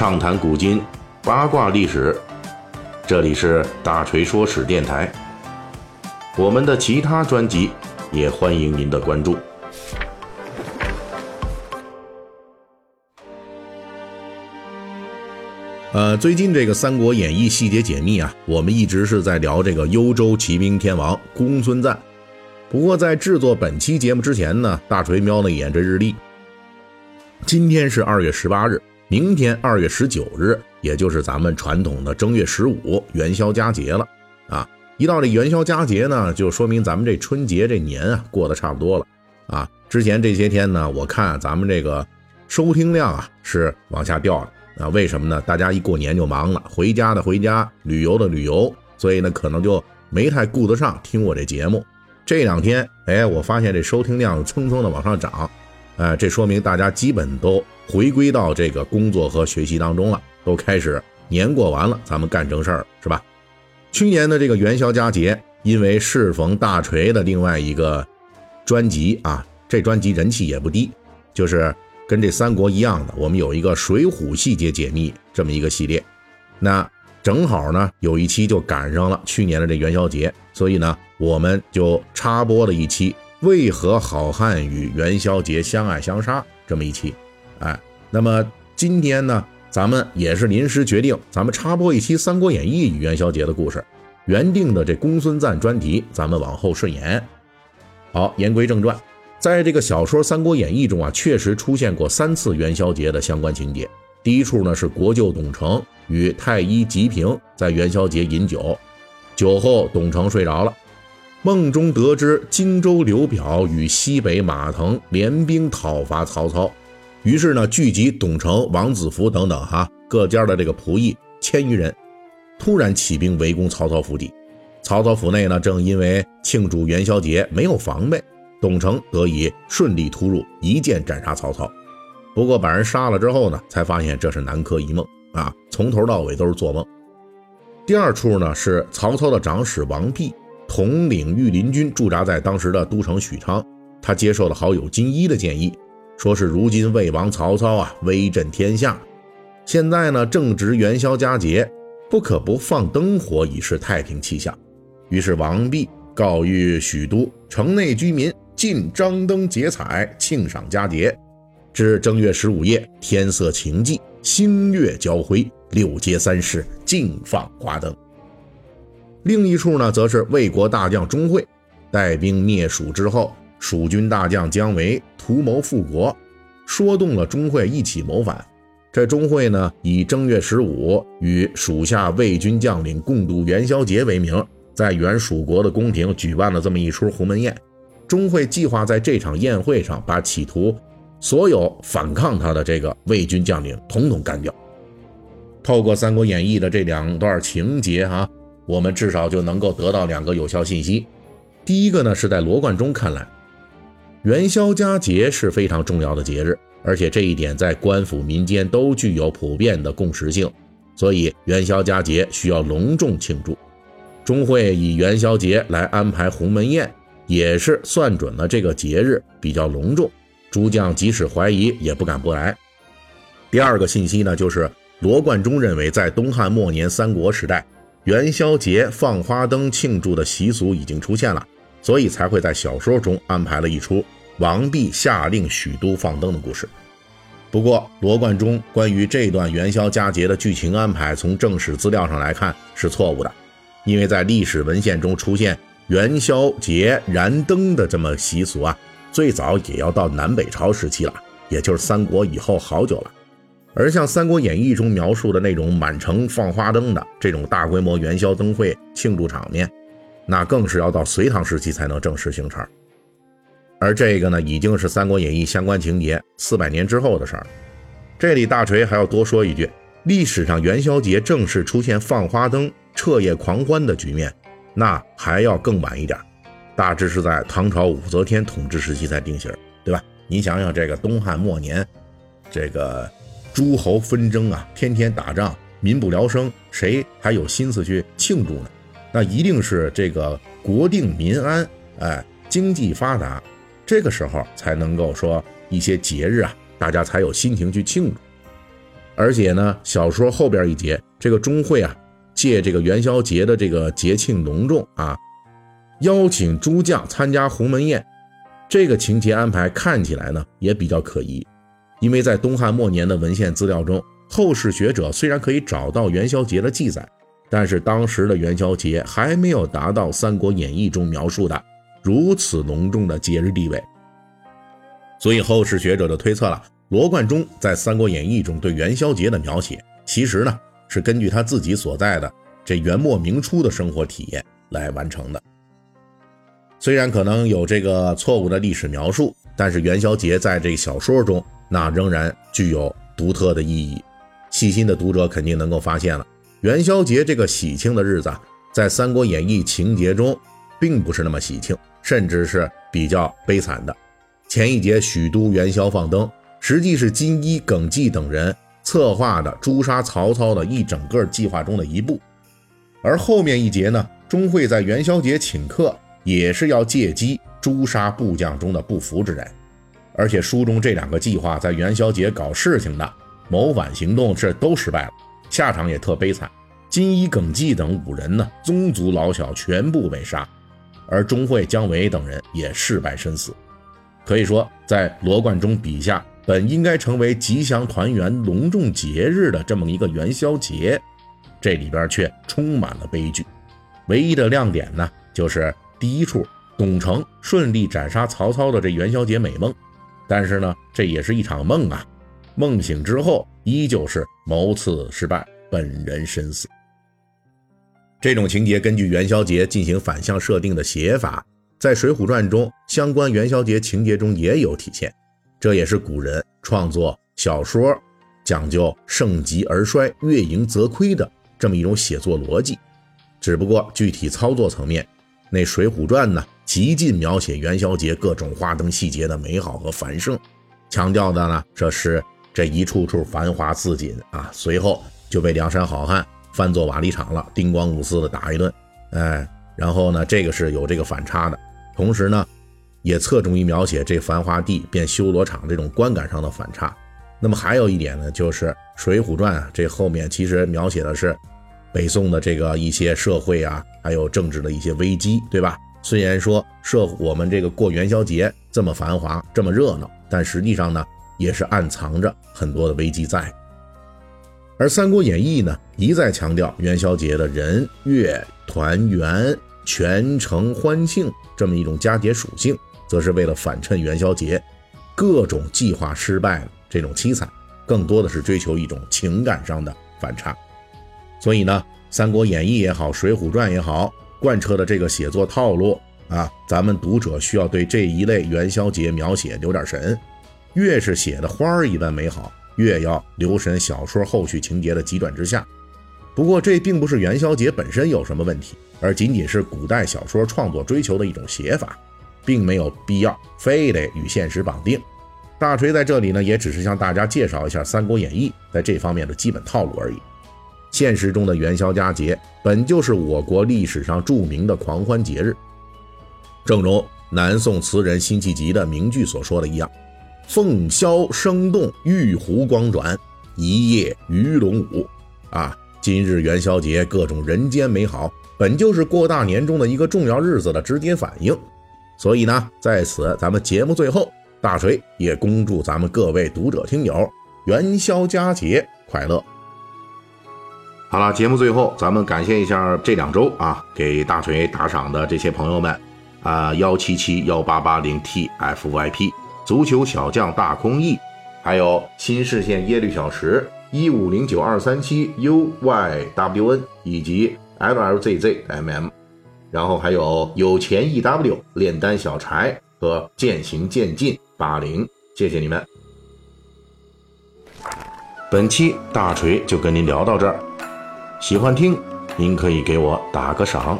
畅谈古今，八卦历史。这里是大锤说史电台。我们的其他专辑也欢迎您的关注。呃，最近这个《三国演义》细节解密啊，我们一直是在聊这个幽州骑兵天王公孙瓒。不过在制作本期节目之前呢，大锤瞄了一眼这日历，今天是二月十八日。明天二月十九日，也就是咱们传统的正月十五元宵佳节了啊！一到这元宵佳节呢，就说明咱们这春节这年啊过得差不多了啊。之前这些天呢，我看咱们这个收听量啊是往下掉了啊。为什么呢？大家一过年就忙了，回家的回家，旅游的旅游，所以呢可能就没太顾得上听我这节目。这两天，哎，我发现这收听量蹭蹭的往上涨。哎，这说明大家基本都回归到这个工作和学习当中了，都开始年过完了，咱们干正事儿是吧？去年的这个元宵佳节，因为适逢大锤的另外一个专辑啊，这专辑人气也不低，就是跟这三国一样的，我们有一个水浒细节解密这么一个系列，那正好呢有一期就赶上了去年的这元宵节，所以呢我们就插播了一期。为何好汉与元宵节相爱相杀？这么一期，哎，那么今天呢，咱们也是临时决定，咱们插播一期《三国演义》与元宵节的故事。原定的这公孙瓒专题，咱们往后顺延。好，言归正传，在这个小说《三国演义》中啊，确实出现过三次元宵节的相关情节。第一处呢，是国舅董承与太医吉平在元宵节饮酒，酒后董承睡着了。梦中得知荆州刘表与西北马腾联兵讨伐曹操，于是呢聚集董承、王子服等等哈各家的这个仆役千余人，突然起兵围攻曹操府邸。曹操府内呢正因为庆祝元宵节没有防备，董承得以顺利突入，一剑斩杀曹操。不过把人杀了之后呢，才发现这是南柯一梦啊，从头到尾都是做梦。第二处呢是曹操的长史王弼。统领御林军驻扎在当时的都城许昌，他接受了好友金一的建议，说是如今魏王曹操啊威震天下，现在呢正值元宵佳节，不可不放灯火以示太平气象。于是王弼告谕许都城内居民尽张灯结彩，庆赏佳节。至正月十五夜，天色晴霁，星月交辉，六街三市尽放花灯。另一处呢，则是魏国大将钟会带兵灭蜀之后，蜀军大将姜维图谋复国，说动了钟会一起谋反。这钟会呢，以正月十五与属下魏军将领共度元宵节为名，在原蜀国的宫廷举办了这么一出鸿门宴。钟会计划在这场宴会上，把企图所有反抗他的这个魏军将领统统干掉。透过《三国演义》的这两段情节，哈。我们至少就能够得到两个有效信息。第一个呢，是在罗贯中看来，元宵佳节是非常重要的节日，而且这一点在官府民间都具有普遍的共识性，所以元宵佳节需要隆重庆祝。钟会以元宵节来安排鸿门宴，也是算准了这个节日比较隆重，诸将即使怀疑也不敢不来。第二个信息呢，就是罗贯中认为，在东汉末年三国时代。元宵节放花灯庆祝的习俗已经出现了，所以才会在小说中安排了一出王弼下令许都放灯的故事。不过，罗贯中关于这段元宵佳节的剧情安排，从正史资料上来看是错误的，因为在历史文献中出现元宵节燃灯的这么习俗啊，最早也要到南北朝时期了，也就是三国以后好久了。而像《三国演义》中描述的那种满城放花灯的这种大规模元宵灯会庆祝场面，那更是要到隋唐时期才能正式形成。而这个呢，已经是《三国演义》相关情节四百年之后的事儿。这里大锤还要多说一句：历史上元宵节正式出现放花灯、彻夜狂欢的局面，那还要更晚一点，大致是在唐朝武则天统治时期才定型，对吧？你想想，这个东汉末年，这个。诸侯纷争啊，天天打仗，民不聊生，谁还有心思去庆祝呢？那一定是这个国定民安，哎，经济发达，这个时候才能够说一些节日啊，大家才有心情去庆祝。而且呢，小说后边一节，这个钟会啊，借这个元宵节的这个节庆隆重啊，邀请诸将参加鸿门宴，这个情节安排看起来呢也比较可疑，因为在东汉末年的文献资料中，后世学者虽然可以找到元宵节的记载，但是当时的元宵节还没有达到《三国演义》中描述的如此隆重的节日地位，所以后世学者就推测了。罗贯中在《三国演义》中对元宵节的描写，其实呢是根据他自己所在的这元末明初的生活体验来完成的。虽然可能有这个错误的历史描述，但是元宵节在这小说中那仍然具有独特的意义。细心的读者肯定能够发现了，元宵节这个喜庆的日子，在《三国演义》情节中并不是那么喜庆，甚至是比较悲惨的。前一节许都元宵放灯。实际是金一、耿纪等人策划的诛杀曹操的一整个计划中的一步，而后面一节呢，钟会在元宵节请客，也是要借机诛杀部将中的不服之人。而且书中这两个计划在元宵节搞事情的谋反行动是都失败了，下场也特悲惨。金一、耿纪等五人呢，宗族老小全部被杀，而钟会、姜维等人也事败身死。可以说，在罗贯中笔下。本应该成为吉祥团圆、隆重节日的这么一个元宵节，这里边却充满了悲剧。唯一的亮点呢，就是第一处董承顺利斩杀曹操的这元宵节美梦。但是呢，这也是一场梦啊！梦醒之后，依旧是谋刺失败，本人身死。这种情节根据元宵节进行反向设定的写法，在《水浒传》中相关元宵节情节中也有体现。这也是古人创作小说讲究盛极而衰、月盈则亏的这么一种写作逻辑。只不过具体操作层面，那《水浒传》呢，极尽描写元宵节各种花灯细节的美好和繁盛，强调的呢，这是这一处处繁华似锦啊。随后就被梁山好汉翻作瓦砾场了，叮咣五四的打一顿，哎，然后呢，这个是有这个反差的，同时呢。也侧重于描写这繁华地变修罗场这种观感上的反差。那么还有一点呢，就是《水浒传》啊，这后面其实描写的是北宋的这个一些社会啊，还有政治的一些危机，对吧？虽然说社我们这个过元宵节这么繁华这么热闹，但实际上呢，也是暗藏着很多的危机在。而《三国演义》呢，一再强调元宵节的人月团圆、全城欢庆这么一种佳节属性。则是为了反衬元宵节各种计划失败的这种凄惨，更多的是追求一种情感上的反差。所以呢，《三国演义》也好，《水浒传》也好，贯彻的这个写作套路啊，咱们读者需要对这一类元宵节描写留点神。越是写的花儿一般美好，越要留神小说后续情节的急转直下。不过，这并不是元宵节本身有什么问题，而仅仅是古代小说创作追求的一种写法。并没有必要非得与现实绑定。大锤在这里呢，也只是向大家介绍一下《三国演义》在这方面的基本套路而已。现实中的元宵佳节本就是我国历史上著名的狂欢节日，正如南宋词人辛弃疾的名句所说的一样：“凤箫声动，玉壶光转，一夜鱼龙舞。”啊，今日元宵节各种人间美好，本就是过大年中的一个重要日子的直接反应。所以呢，在此咱们节目最后，大锤也恭祝咱们各位读者听友元宵佳节快乐。好了，节目最后咱们感谢一下这两周啊给大锤打赏的这些朋友们啊幺七七幺八八零 tfyp 足球小将大空翼，还有新视线耶律小石一五零九二三七 uywn 以及 llzzmm。然后还有有钱 ew 炼丹小柴和渐行渐进八零，谢谢你们。本期大锤就跟您聊到这儿，喜欢听您可以给我打个赏。